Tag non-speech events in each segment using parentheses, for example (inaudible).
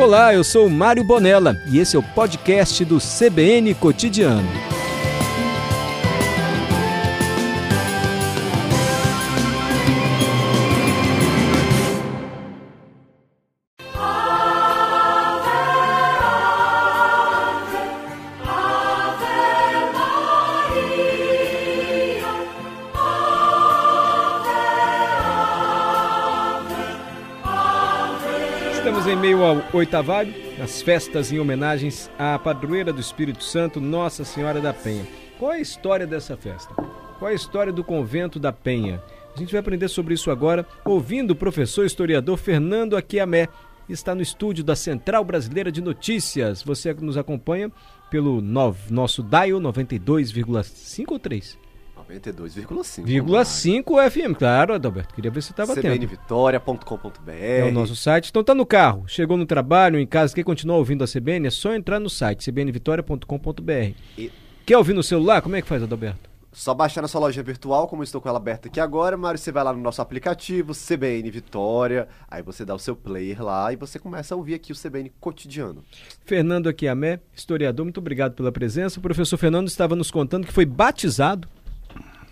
Olá, eu sou Mário Bonella e esse é o podcast do CBN Cotidiano. Oitavário, nas festas em homenagens à padroeira do Espírito Santo, Nossa Senhora da Penha. Qual é a história dessa festa? Qual é a história do convento da Penha? A gente vai aprender sobre isso agora, ouvindo o professor historiador Fernando Aquiamé, está no estúdio da Central Brasileira de Notícias. Você nos acompanha pelo nove, nosso dial 92,5 ou 3? 92,5. FM, claro, Adalberto. Queria ver se estava atento. cbnvitoria.com.br É o nosso site. Então tá no carro, chegou no trabalho, em casa, quer continuar ouvindo a CBN, é só entrar no site cbnvitoria.com.br. E- Quer ouvir no celular? Como é que faz, Adalberto? Só baixar na sua loja virtual, como eu estou com ela aberta aqui agora, Mário, você vai lá no nosso aplicativo, CBN Vitória, aí você dá o seu player lá e você começa a ouvir aqui o CBN cotidiano. Fernando Aquiamé, historiador, muito obrigado pela presença. O professor Fernando estava nos contando que foi batizado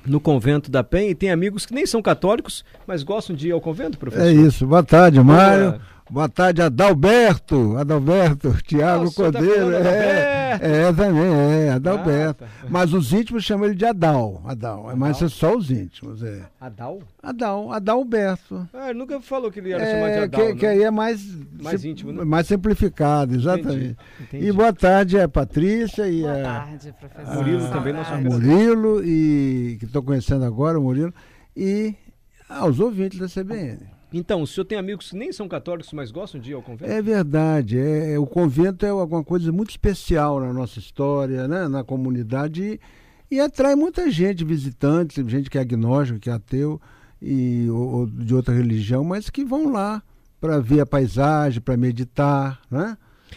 no convento da Penha e tem amigos que nem são católicos, mas gostam de ir ao convento, professor? É isso. Boa tarde, Mário. Boa tarde, Adalberto. Adalberto, (laughs) Tiago Ah, tá Cordeiro. é, é, também, é, Adalberto. Ah, tá. Mas os íntimos chamam ele de Adal. Adal. Mas é só os íntimos, é. Adal? Adal, Adalberto. Ah, ele nunca falou que ele era chamado de É, Adal, que, não. que aí é mais, Mais sim- íntimo, né? mais simplificado, exatamente. Entendi, entendi. E boa tarde a Patrícia e Boa a, tarde, professor. Murilo Que também, nosso saudade. Murilo, e, que estou conhecendo agora, o Murilo, e aos ouvintes da CBN. Então, o senhor tem amigos que nem são católicos, mas gostam de ir ao convento? É verdade. É, é- o convento é alguma coisa muito especial na nossa história, né? na comunidade, e, e atrai muita gente, visitantes, gente que é agnóstico, que é ateu, e, ou, ou de outra religião, mas que vão lá para ver a paisagem, para meditar. Né?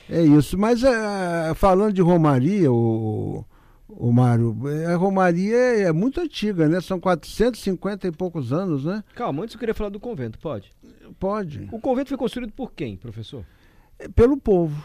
É isso. Mas é, falando de Romaria, o, o Mário, a Romaria é, é muito antiga, né? São 450 e poucos anos, né? Calma, antes eu queria falar do convento, pode? Pode. O convento foi construído por quem, professor? É pelo povo,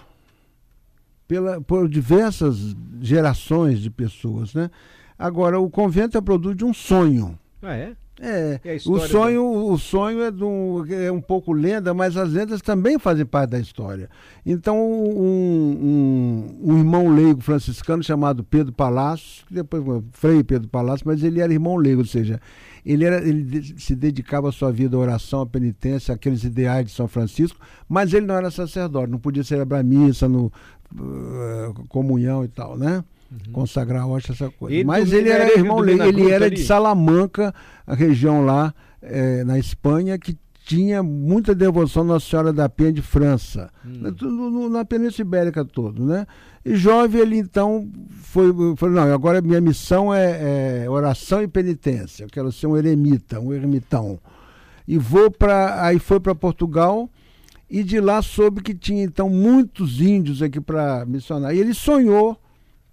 pela, por diversas gerações de pessoas, né? Agora, o convento é produto de um sonho. Ah, é? É, o sonho, o sonho é, um, é um pouco lenda, mas as lendas também fazem parte da história. Então, um, um, um irmão leigo franciscano chamado Pedro Palácio, que depois Frei Pedro Palácio, mas ele era irmão leigo, ou seja, ele, era, ele se dedicava a sua vida à oração, à penitência, àqueles ideais de São Francisco, mas ele não era sacerdote, não podia celebrar missa, no, eh, comunhão e tal, né? Consagrar a hóstia, essa coisa. Ele mas ele era irmão leigo, ele era ali? de Salamanca, a região lá eh, na Espanha, que tinha muita devoção à Nossa Senhora da Penha de França, Hum. na, no- na Península Ibérica todo, né? E jovem ele então foi, foi não, agora minha missão é, é oração e penitência, eu quero ser um eremita, um ermitão. E vou para aí foi para Portugal e de lá soube que tinha então muitos índios aqui para missionar. E ele sonhou,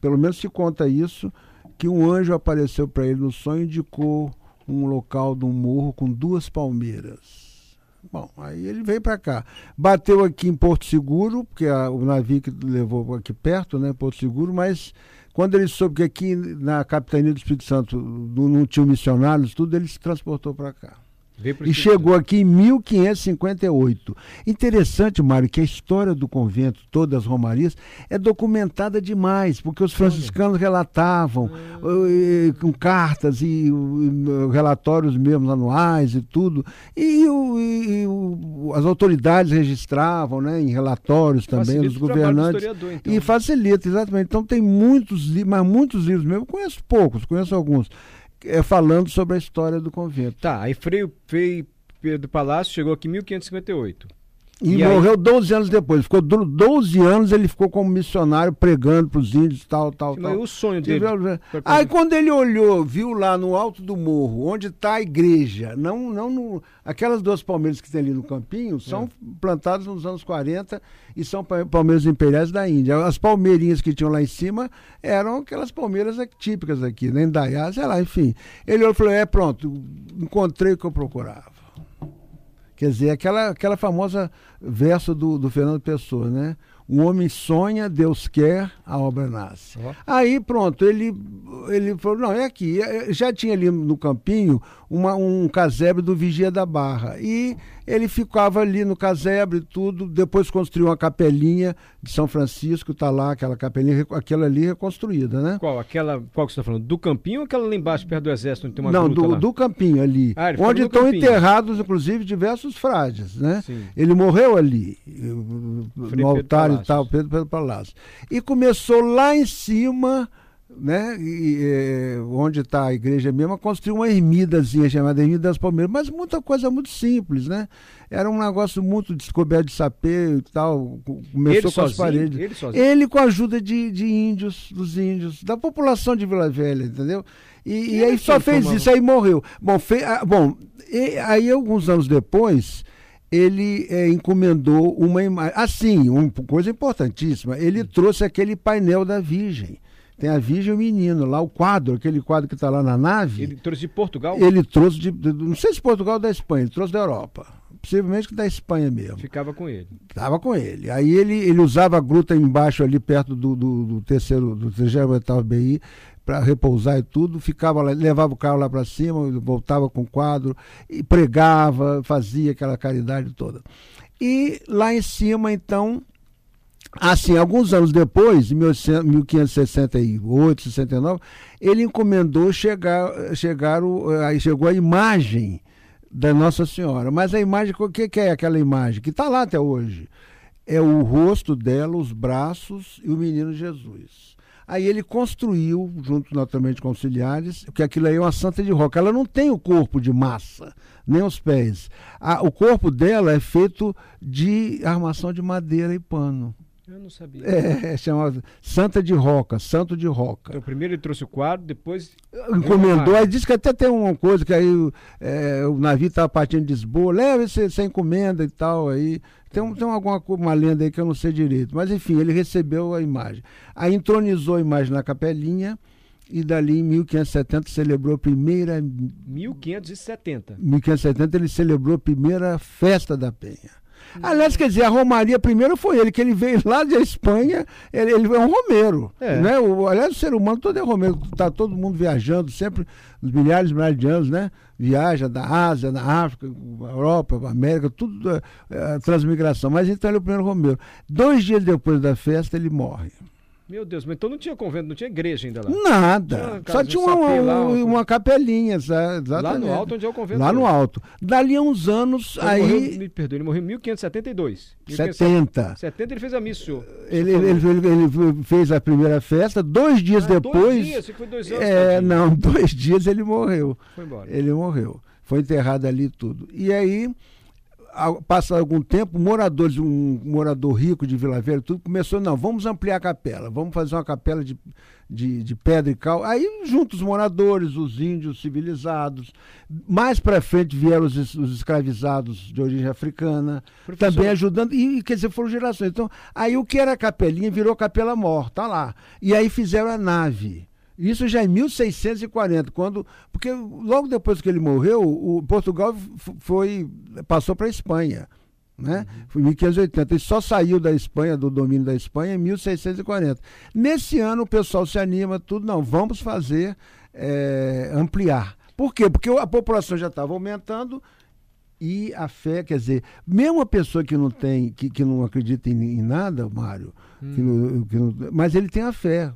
pelo menos se conta isso, que um anjo apareceu para ele no sonho e indicou um local de um morro com duas palmeiras. Bom, aí ele veio para cá. Bateu aqui em Porto Seguro, porque a- o navio que levou aqui perto, né, Porto Seguro, mas quando ele soube que aqui na capitania do Espírito Santo não não tinham missionários, tudo, ele se transportou para cá. E chegou aqui em 1558. Interessante, Mário, que a história do convento, todas as romarias, é documentada demais, porque os franciscanos relatavam eh, com cartas e relatórios mesmo anuais e tudo. E, e o- as autoridades registravam né, em relatórios também, Facilita os governantes. então. E facilita, exatamente. Então tem muitos livros, mas muitos livros mesmo, conheço poucos, conheço alguns, é, falando sobre a história do convento. Tá, aí Frei, Frei Pedro Palácio chegou aqui em 1558. E, E aí? morreu 12 anos depois. Ficou do- 12 anos, ele ficou como missionário pregando para os índios, tal, tal, Mas tal. o sonho dele. Aí quando ele olhou, viu lá no alto do morro, onde está a igreja, não, não no- aquelas duas palmeiras que tem ali no campinho, são É. plantadas nos anos 40 e são pa- palmeiras imperiais da Índia. As palmeirinhas que tinham lá em cima eram aquelas palmeiras típicas aqui, né? Indaiá, sei lá, enfim. Ele olhou e falou, é pronto, encontrei o que eu procurava. Quer dizer, aquela, aquela famosa verso do, do Fernando Pessoa, né? O homem sonha, Deus quer, a obra nasce. Aí pronto, ele, ele falou, não, é aqui. É, Já tinha ali no campinho uma, um casebre do Vigia da Barra. E ele ficava ali no casebre e tudo, depois construiu uma capelinha de São Francisco, está lá, aquela capelinha, aquela ali reconstruída, né? Qual? Aquela. Qual que você está falando? Do campinho ou aquela lá embaixo, perto do exército, onde tem uma não, do, lá? do campinho ali, Ah, onde estão campinho. enterrados, inclusive, diversos frades, né? Sim. Ele morreu ali, eh, no altar e Palácios. tal, Pedro Pedro Palácio. E começou lá em cima, né? e, eh, onde está a igreja mesmo, a construir uma ermidazinha chamada Ermida das Palmeiras, mas muita coisa muito simples, né? Era um negócio muito descoberto de sapê e tal. co- Começou Ele com as sozinho? paredes. Ele sozinho? Ele com a ajuda de, de índios, dos índios, da população de Vila Velha, entendeu? E, e aí só fez isso, aí morreu. Bom, fe- ah, bom e- aí alguns anos depois, ele eh, encomendou uma imagem. Assim, uma coisa importantíssima, ele trouxe aquele painel da Virgem. Tem a Virgem e o menino lá, o quadro, aquele quadro que está lá na nave. Ele trouxe de Portugal? Ele trouxe de, não sei se Portugal ou da Espanha, ele trouxe da Europa. Possivelmente que da Espanha mesmo. Ficava com ele. Estava com ele. Aí ele, ele usava a gruta embaixo ali perto do, do, do terceiro, do terceiro BI para repousar e tudo, ficava lá, levava o carro lá para cima, voltava com o quadro, e pregava, fazia aquela caridade toda. E lá em cima, então, assim, alguns anos depois, em 1800 1568, 69, ele encomendou chegar, chegar o, aí chegou a imagem da Nossa Senhora. Mas a imagem, o que, que é aquela imagem? Que está lá até hoje. É o rosto dela, os braços e o menino Jesus. Aí ele construiu, junto naturalmente com auxiliares, que aquilo aí é uma santa de roca. Ela não tem o corpo de massa, nem os pés. A- o corpo dela é feito de armação de madeira e pano. Eu não sabia. É, é chamado Santa de Roca, Santo de Roca. Então, primeiro ele trouxe o quadro, depois. Encomendou, aí disse que até tem uma coisa que aí é, o navio estava partindo de Lisboa, leva essa encomenda e tal aí. Tem, um- tem alguma uma lenda aí que eu não sei direito. Mas enfim, ele recebeu a imagem. Aí entronizou a imagem na capelinha e dali em 1570 celebrou a primeira 1570. 1570 ele celebrou a primeira festa da Penha. Aliás, quer dizer, a Romaria primeiro foi ele, que ele veio lá da Espanha, ele, ele é um romeiro. É. Né? O, aliás, o ser humano todo é romeiro, está todo mundo viajando, sempre, milhares e milhares de anos, né? Viaja da Ásia, da África, Europa, América, tudo é, é, transmigração. Mas então ele é o primeiro romeiro. Dois dias depois da festa, ele morre. Meu Deus, mas então não tinha convento, não tinha igreja ainda lá. Nada. Tinha uma Só tinha um uma, sapê lá, uma, uma- uma capelinha, sa- Lá exatamente. no alto, onde é o convento. Lá no alto. Dali a uns anos, Ele aí. morreu, me perdoe, ele morreu em 1572. 70. 70 ele fez a missa, senhor. Ele, ele, ele- ele fez a primeira festa, dois dias Ah, depois. Dois dias, foi dois anos. é, não, (laughs) dois dias ele morreu. Foi embora. Ele morreu. Foi enterrado ali tudo. E aí, passa algum tempo, moradores, um morador rico de Vila Velha, tudo começou, não, vamos ampliar a capela, vamos fazer uma capela de, de, de pedra e cal. Aí, junto os moradores, os índios civilizados, mais para frente vieram os, os escravizados de origem africana, Professor- também ajudando, e quer dizer, foram gerações. Então, aí o que era capelinha virou capela morta, tá lá. E aí fizeram a nave. Isso já em 1640, quando. Porque logo depois que ele morreu, o Portugal foi, passou para a Espanha. Né? Foi em 1580. Ele só saiu da Espanha, do domínio da Espanha, em 1640. Nesse ano o pessoal se anima, tudo, não, vamos fazer, eh, ampliar. Por quê? Porque a população já estava aumentando e a fé, quer dizer, mesmo a pessoa que não tem, que, que não acredita em, em nada, Mário, que não- que não- mas ele tem a fé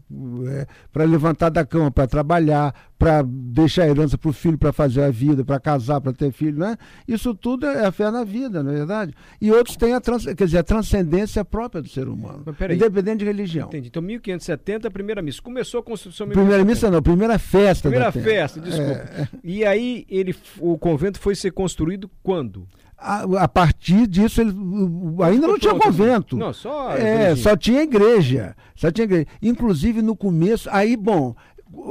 para levantar da cama, para trabalhar, para deixar a herança para o filho, para fazer a vida, para casar, para ter filho, né? Isso tudo é a fé na vida, não é verdade? E outros têm a, trans, quer dizer, a transcendência própria do ser humano, independente de religião. Entendi. Então, 1570, a primeira missa. Começou a construção Primeira 1570. missa não, primeira festa. Primeira festa, desculpa. E aí, ele, o convento foi ser construído quando? A, a partir disso, ele, ainda não tinha Pronto. convento. Não, só. É, só tinha igreja. Só tinha igreja. Inclusive no começo, aí, bom,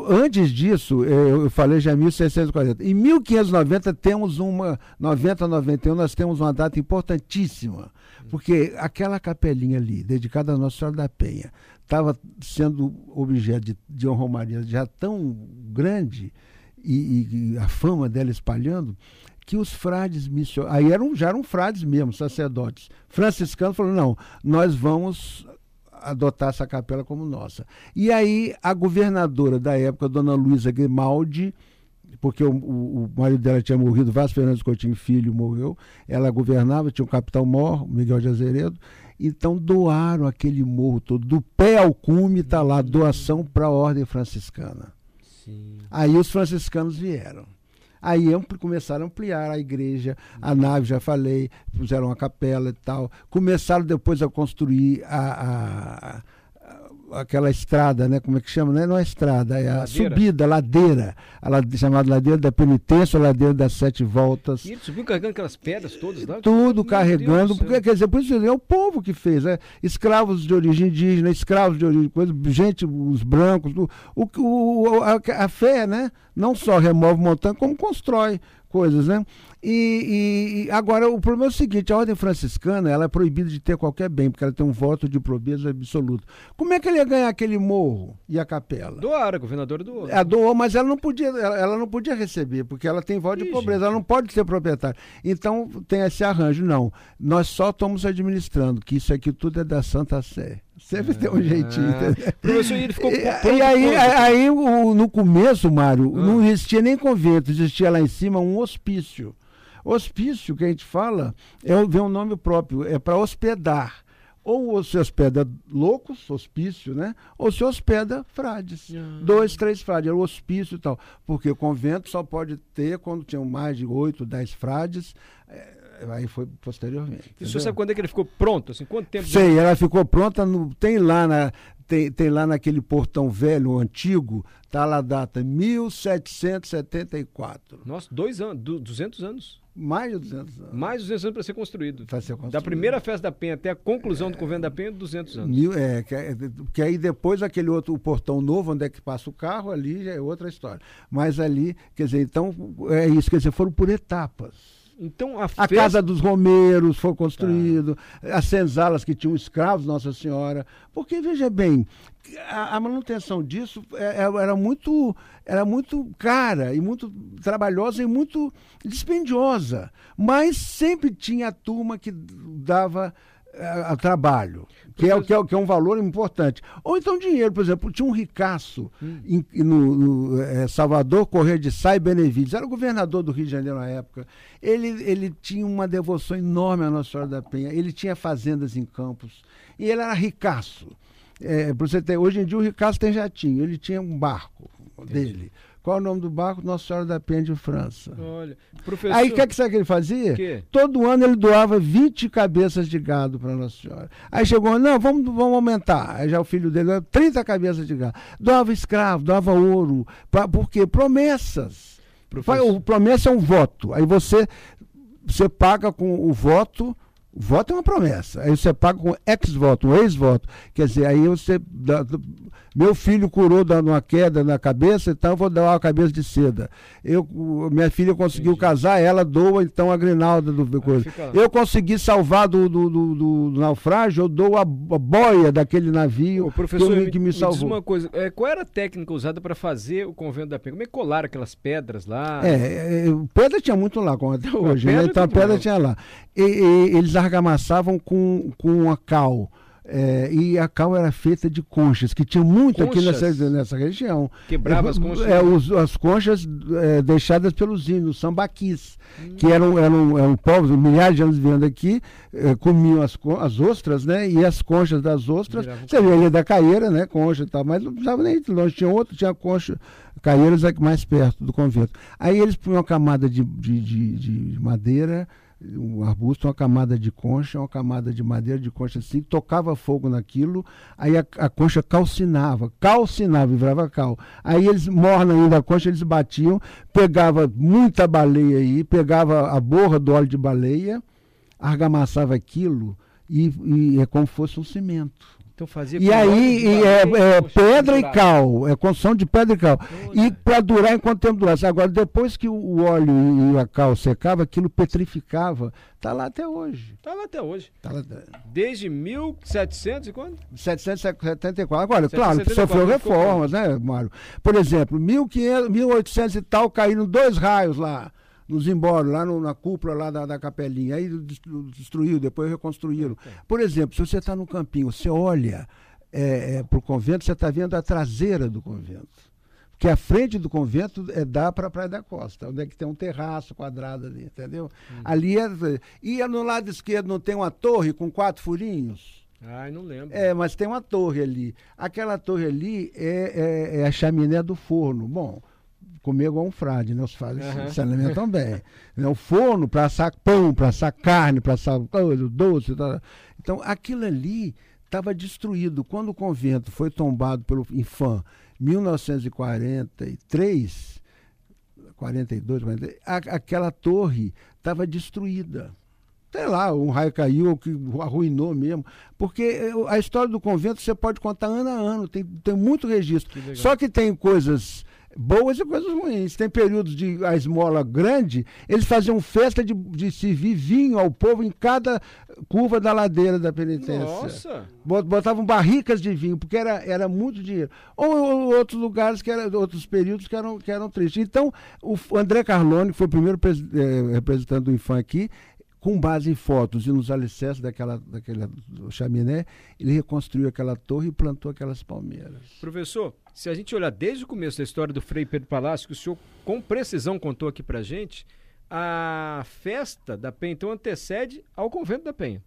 antes disso, eu, eu falei já em 1640. Em 1590 temos uma, 90, 91, nós temos uma data importantíssima. Porque aquela capelinha ali, dedicada a Nossa Senhora da Penha, estava sendo objeto de, de uma romaria já tão grande e, e- e a fama dela espalhando, que os frades missionários, aí eram, já eram frades mesmo, sacerdotes, franciscanos, falaram, não, nós vamos adotar essa capela como nossa. E aí a governadora da época, dona Luísa Grimaldi, porque o, o, o, marido dela tinha morrido, Vasco Fernandes Coutinho Filho morreu, ela governava, tinha o capitão mor, Miguel de Azeredo, então doaram aquele morro todo, do pé ao cume está lá, doação para a ordem franciscana. Sim. Aí os franciscanos vieram. Aí começaram a ampliar a igreja, a nave, já falei, puseram uma capela e tal. Começaram depois a construir a, a aquela estrada, né? Como é que chama? Não é, não é estrada, é a ladeira. subida, a ladeira. A ladeira, chamada ladeira da penitência, a ladeira das sete voltas. E ele subiu carregando aquelas pedras todas lá? Tudo carregando, porque quer dizer, por isso é o povo que fez, né? Escravos de origem indígena, escravos de origem, coisa, gente, os brancos, o, o, a, a fé, né? Não só remove montanha, como constrói coisas, né? E, e, agora o problema é o seguinte: a ordem franciscana ela é proibida de ter qualquer bem, porque ela tem um voto de pobreza absoluto. Como é que ele ia ganhar aquele morro e a capela? Doaram, a governadora doou. Ela doou, mas ela não podia, ela, ela não podia receber, porque ela tem voto de pobreza, ela não pode ser proprietária. Então tem esse arranjo. Não, nós só estamos administrando, que isso aqui tudo é da Santa Sé. Sempre tem um jeitinho. Ah. Professor, ele ficou. E, e aí, aí o, no começo, Mário, ah. não existia nem convento, existia lá em cima um hospício. Hospício, que a gente fala, é, vem um nome próprio, é para hospedar. Ou se hospeda loucos, hospício, né? Ou se hospeda frades. Ah. Dois, três frades, era o hospício e tal. Porque o convento só pode ter quando tinham mais de oito, dez frades. É, aí foi posteriormente. E o senhor sabe quando é que ele ficou pronto? Assim, quanto tempo? Sei, de... ela ficou pronta, no, tem lá na, tem, tem lá naquele portão velho, antigo, tá lá a data 1774. Nossa, dois anos, 200 anos. Mais de 200 anos. Mais de 200 anos para ser construído. Para ser construído. Da primeira festa da Penha até a conclusão é, do convento da Penha, 200 anos. Mil, é, que, é, que, aí depois aquele outro, o portão novo, onde é que passa o carro, ali já é outra história. Mas ali, quer dizer, então, é isso, quer dizer, foram por etapas. Então a, a casa dos Romeiros foi construído, tá. as senzalas que tinham escravos, Nossa Senhora. Porque veja bem, a, a manutenção disso é, é, era muito era muito cara e muito trabalhosa e muito dispendiosa, mas sempre tinha a turma que dava a, a trabalho, que é, que, é, que é um valor importante. Ou então dinheiro, por exemplo, tinha um ricaço hum. em, no, no é, Salvador Correia de Sá e Benevides, era o governador do Rio de Janeiro na época. Ele, ele tinha uma devoção enorme à Nossa Senhora da Penha, ele tinha fazendas em campos, e ele era ricaço. É, você ter, hoje em dia o ricaço tem jatinho, ele tinha um barco Entendi. dele. Qual é o nome do barco? Nossa Senhora da Penha de França. Olha, professor... Aí o que, é que sabe que ele fazia? Que? Todo ano ele doava 20 cabeças de gado para Nossa Senhora. Aí chegou, não, vamos, vamos aumentar. Aí já o filho dele, 30 cabeças de gado. Doava escravo, doava ouro. Pra, por quê? Promessas. Professor... O promessa é um voto. Aí você, você paga com o voto voto é uma promessa. Aí você paga com ex-voto, um ex-voto. Quer dizer, aí você. Dá, meu filho curou dando uma queda na cabeça, então eu vou dar uma cabeça de seda. Eu, minha filha conseguiu Entendi. casar, ela doa então a grinalda do coisa. Eu consegui salvar do, do, do, do, naufrágio, eu dou a, boia daquele navio o professor, que, me, que me salvou. Me uma coisa, é, qual era a técnica usada para fazer o convento da Penha? Como é que colaram aquelas pedras lá? É, é, pedra tinha muito lá, como até hoje, né? Então a pedra tinha lá. E, e, eles argamassavam com, com a cal. É, e a cal era feita de conchas, que tinha muito conchas? aqui nessa, nessa região. Quebrava as conchas? É, os, as conchas é, deixadas pelos índios, sambaquis, hum. que eram, eram, eram povos, milhares de anos vivendo aqui, é, comiam as, as ostras, né? E as conchas das ostras, você vê ali da caeira, né? Concha e tal, mas não precisava nem ir longe, tinha outro, tinha concha, caeiras mais perto do convento. Aí eles punham uma camada de, de, de, de madeira um arbusto, uma camada de concha, uma camada de madeira de concha assim, tocava fogo naquilo, aí a, a concha calcinava, calcinava virava cal. Aí eles, morna ainda a concha, eles batiam, pegava muita baleia aí, pegava a borra do óleo de baleia, argamassava aquilo e, e é como fosse um cimento. Então fazia e aí e é, é pedra e cal, é construção de pedra e cal. e para durar enquanto tempo durasse. Agora, depois que o óleo e a cal secava, aquilo petrificava. Está lá até hoje. Está lá até hoje. Tá lá... Desde 1700 e quando? 774. Agora, 774, claro, sofreu reformas, né, Mário? Por exemplo, 1500, 1800 e tal, caíram dois raios lá no Zimbório, lá no, na cúpula lá da, da capelinha. Aí destruiu, depois reconstruíram. Por exemplo, se você está no campinho, você olha é, é, para o convento, você está vendo a traseira do convento. Porque a frente do convento é dá para a Praia da Costa, onde é que tem um terraço quadrado ali, entendeu? Hum. Ali é. E no lado esquerdo não tem uma torre com quatro furinhos? Ai, não lembro. É, mas tem uma torre ali. Aquela torre ali é, é, é a chaminé do forno. Bom, comer igual um frade, né? Os frades uhum. se alimentam bem. (laughs) Né? O forno para assar pão, para assar carne, para assar doce. Tal. Então, aquilo ali estava destruído. Quando o convento foi tombado pelo Infam 1943, 42, 43, a, aquela torre estava destruída. Sei lá, um raio caiu, que arruinou mesmo. Porque eh, a história do convento você pode contar ano a ano, tem, tem muito registro. Que Só que tem coisas boas e coisas ruins. Tem períodos de a esmola grande, eles faziam festa de, de servir vinho ao povo em cada curva da ladeira da penitência. Nossa! Botavam barricas de vinho, porque era, era muito dinheiro. Ou, ou outros lugares, que era, outros períodos que eram, que eram tristes. Então, o André Carlone, que foi o primeiro eh, representante do Infam aqui, com base em fotos e nos alicerces daquela, daquela chaminé, ele reconstruiu aquela torre e plantou aquelas palmeiras. Professor, se a gente olhar desde o começo da história do Frei Pedro Palácio, que o senhor com precisão contou aqui pra gente, a festa da Penha então antecede ao convento da Penha.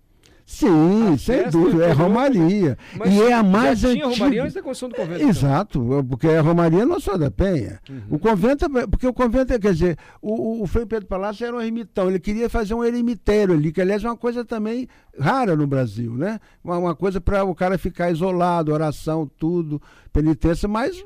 Sim, sem dúvida, é Romaria. e é a mais já antiga. Tinha Romaria antes da construção do convento. Então. Exato, então. porque a Romaria não só da Penha. Uhum. O convento, porque o convento, quer dizer, o, o Frei Pedro Palácio era um ermitão, ele queria fazer um eremitério ali, que aliás é uma coisa também rara no Brasil, né? Uma, uma coisa para o cara ficar isolado, oração, tudo, penitência, mas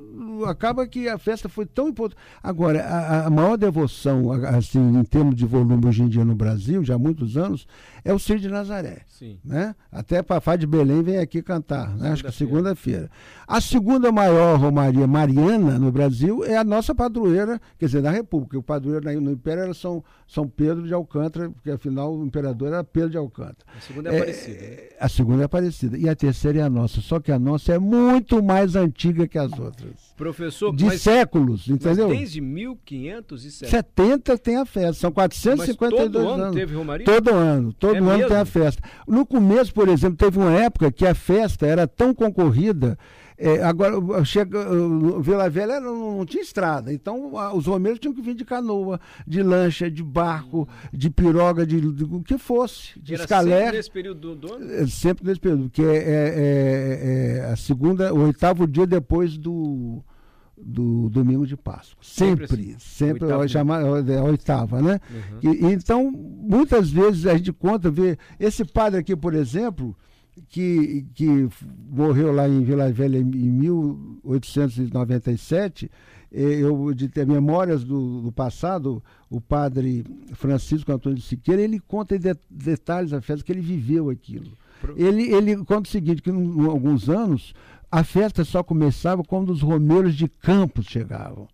acaba que a festa foi tão importante. Agora, a, a maior devoção, assim, em termos de volume hoje em dia no Brasil, já há muitos anos, é o Ciro de Nazaré. Sim. Né? Até Fafá de Belém vem aqui cantar, né? acho que segunda-feira. A segunda maior Romaria Mariana no Brasil é a nossa padroeira, quer dizer, da República. O padroeiro no Império era São, São Pedro de Alcântara, porque afinal o imperador era Pedro de Alcântara. A segunda é, é Aparecida. Né? A segunda é Aparecida. E a terceira é a nossa. Só que a nossa é muito mais antiga que as outras. Professor, de mas, séculos, entendeu? Mas desde 1570 70 tem a festa, são 452 mas todo ano anos. teve Romaria? Todo ano, todo é ano mesmo? tem a festa. No começo, por exemplo, teve uma época que a festa era tão concorrida é, agora, chega, Vila Velha não, não, tinha estrada, então a, os romeiros tinham que vir de canoa, de lancha, de barco, de piroga, de, o que fosse, de Era escalé. Sempre nesse período do ano? É, sempre nesse período, que é, é, é, a segunda, o oitavo dia depois do, do domingo de Páscoa. Sempre, sempre, assim. sempre oitavo, chama, é a oitava, né? Uhum. E, então, muitas vezes a gente conta, vê, esse padre aqui, por exemplo que, que morreu lá em Vila Velha em 1897, eh, eu de ter memórias do, do, passado, o padre Francisco Antônio de Siqueira, ele conta em de, detalhes da festa que ele viveu aquilo. Ele, ele conta o seguinte, que em alguns anos a festa só começava quando os romeiros de Campos chegavam.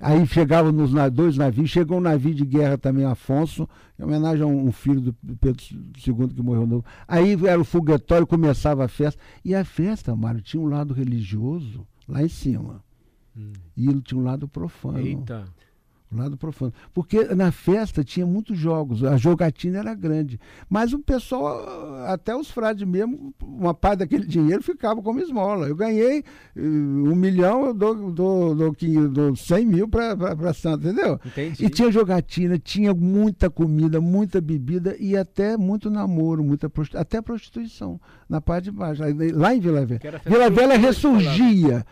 Aí chegavam nos dois navios, chegou um navio de guerra também, Afonso, em homenagem a um, filho do Pedro II que morreu novo. Aí era o foguetório, começava a festa. E a festa, Mário, tinha um lado religioso lá em cima. Hum. E ele tinha um lado profano. Eita lado profano. Porque na festa tinha muitos jogos, a jogatina era grande. Mas o pessoal, até os frades mesmo, uma parte daquele dinheiro ficava como esmola. Eu ganhei uh, um milhão, eu dou, dou, dou, dou, dou 100 mil para Santa, entendeu? Entendi. E tinha jogatina, tinha muita comida, muita bebida e até muito namoro, muita prostitu... até prostituição na parte de baixo. Lá em Vila Velha. Vila Velha ressurgia.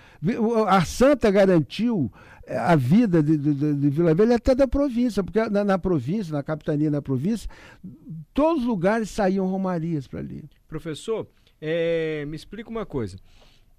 A Santa garantiu a vida de, de, de, Vila Velha até da província, porque na, na, província, na capitania da província, todos os lugares saíam romarias para ali. Professor, é, me explica uma coisa.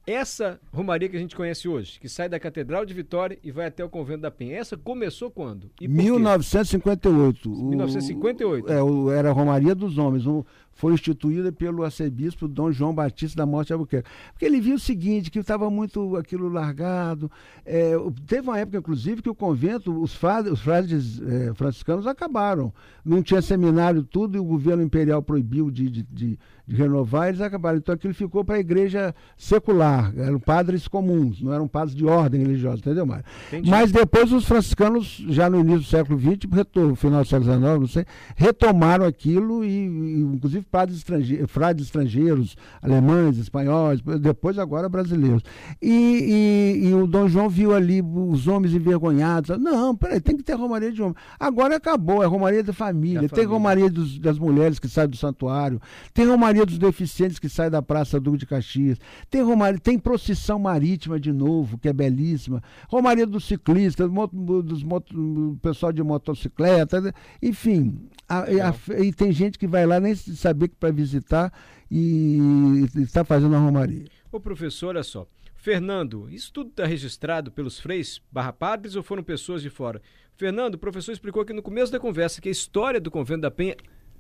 Essa romaria que a gente conhece hoje, que sai da Catedral de Vitória e vai até o Convento da Penha, essa começou quando? E 1958. O, 1958? É, o, era a Romaria dos Homens. O, foi instituída pelo arcebispo Dom João Batista da Morte de Albuquerque. Porque ele viu o seguinte, que estava muito aquilo largado. É, teve uma época, inclusive, que o convento, os frades, os frades é, franciscanos acabaram. Não tinha seminário, tudo, e o governo imperial proibiu de, de, de, de renovar, eles acabaram. Então aquilo ficou para a igreja secular, eram padres comuns, não eram padres de ordem religiosa, entendeu, Mário? Mas depois os franciscanos, já no início do século XX, no final do século XIX, não sei, retomaram aquilo e, e inclusive padres estrangeiros, frades estrangeiros, alemães, espanhóis, depois agora brasileiros. E, e, e, o Dom João viu ali os homens envergonhados. Não, peraí, tem que ter romaria de homem. Agora acabou, é romaria da família. Da tem família. romaria dos, das mulheres que saem do santuário, tem romaria dos deficientes que saem da Praça Duque de Caxias, tem romaria, tem procissão marítima de novo, que é belíssima, romaria dos ciclistas, dos, do pessoal de motocicleta, enfim. A, a, e tem gente que vai lá nem saber que para visitar e está fazendo a romaria. Ô professor, olha só. Fernando, isso tudo está registrado pelos freis barra padres ou foram pessoas de fora? Fernando, o professor explicou aqui no começo da conversa que a história do convento da Penha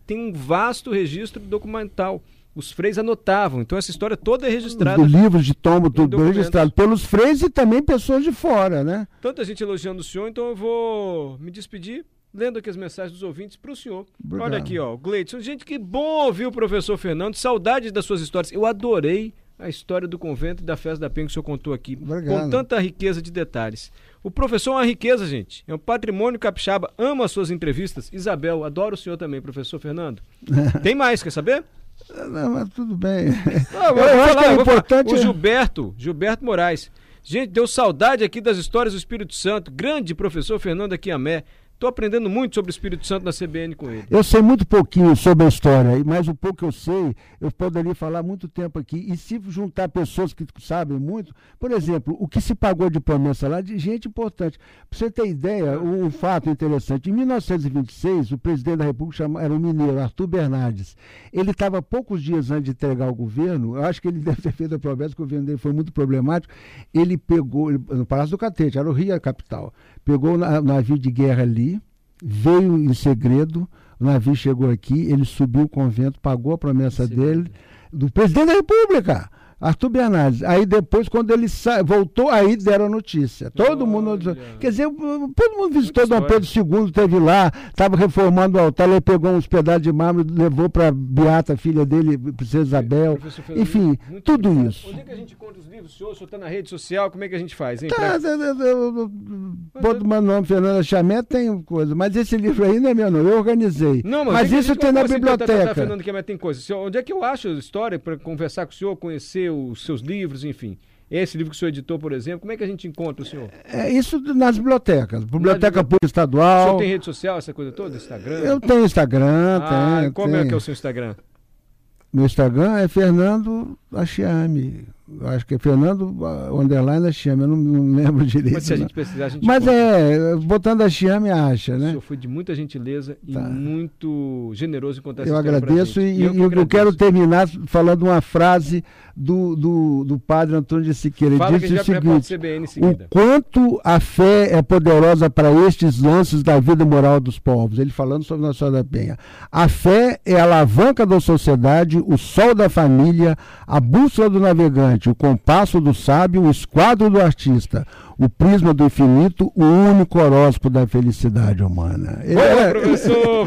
tem um vasto registro documental. Os freis anotavam, então essa história toda é registrada. Os livros de tombo, tudo registrado pelos freis e também pessoas de fora, né? Tanta gente elogiando o senhor, então eu vou me despedir lendo aqui as mensagens dos ouvintes para o senhor. Obrigado. Olha aqui, ó, Gleidson. Gente, que bom ouvir o professor Fernando. Saudades das suas histórias. Eu adorei a história do convento e da festa da Penha que o senhor contou aqui. Obrigado. Com tanta riqueza de detalhes. O professor é uma riqueza, gente. É um patrimônio capixaba. Ama as suas entrevistas. Isabel, adoro o senhor também, professor Fernando. (laughs) Tem mais, quer saber? Não, mas tudo bem. (laughs) Não, eu, eu acho falar, que é importante. O Gilberto, Gilberto Moraes. Gente, deu saudade aqui das histórias do Espírito Santo. Grande professor Fernando aqui Amé. Estou aprendendo muito sobre o Espírito Santo na CBN com ele. Eu sei muito pouquinho sobre a história, mas o pouco que eu sei, eu poderia falar muito tempo aqui. E se juntar pessoas que sabem muito, por exemplo, o que se pagou de promessa lá, de gente importante. Para você ter ideia, um, fato interessante: em 1926, o presidente da República chama, era o mineiro Arthur Bernardes. Ele estava poucos dias antes de entregar o governo, eu acho que ele (laughs) deve ter feito a promessa, que o governo dele foi muito problemático. Ele pegou, no Palácio do Catete, era o Rio a capital pegou o navio de guerra ali, veio em segredo, o navio chegou aqui, ele subiu o convento, pagou a promessa dele, do presidente da República. Arthur Bernardes. Aí depois, quando ele voltou, aí deram a notícia. Todo mundo. Quer dizer, todo mundo visitou Dom Pedro II, esteve lá, estava reformando o altar, ele pegou uns pedaços de mármore, levou para Beata, filha dele, Princesa Isabel. Enfim, tudo isso. Onde é que a gente encontra os livros? O senhor, senhor está na rede social, como é que a gente faz? Hein? Tá, pra... eu, boto meu nome, Fernanda Chamé, tem coisa. Mas esse livro aí não é meu nome, eu organizei. Não, mas, mas isso tem na biblioteca. Tá, tá, tá, Fernando Chamé tem coisa. Onde é que eu acho a história para conversar com o senhor, conhecer os seus livros, enfim. Esse livro que o senhor editou, por exemplo, como é que a gente encontra o senhor? É isso nas bibliotecas. Biblioteca Pública Estadual. O senhor tem rede social, essa coisa toda? Instagram? Eu tenho Instagram, ah, tenho. Como tenho. é que é o seu Instagram? Meu Instagram é Fernando Achiame. Acho que é Fernando Underline Achiame, eu não, não lembro (laughs) direito. Mas se a gente precisar, a gente Mas conta. é, botando Achiame acha, né? O senhor foi de muita gentileza e tá. muito generoso em contar Eu agradeço e, eu, eu, eu quero terminar falando uma frase do, do, do padre Antônio de Siqueira. Fala Ele disse o seguinte: o quanto a fé é poderosa para estes lances da vida moral dos povos. Ele falando sobre Nossa Senhora da Penha. A fé é a alavanca da sociedade, o sol da família, a bússola do navegante, o compasso do sábio, o esquadro do artista, o prisma do infinito, o único horóscopo da felicidade humana. Boa, é... professor!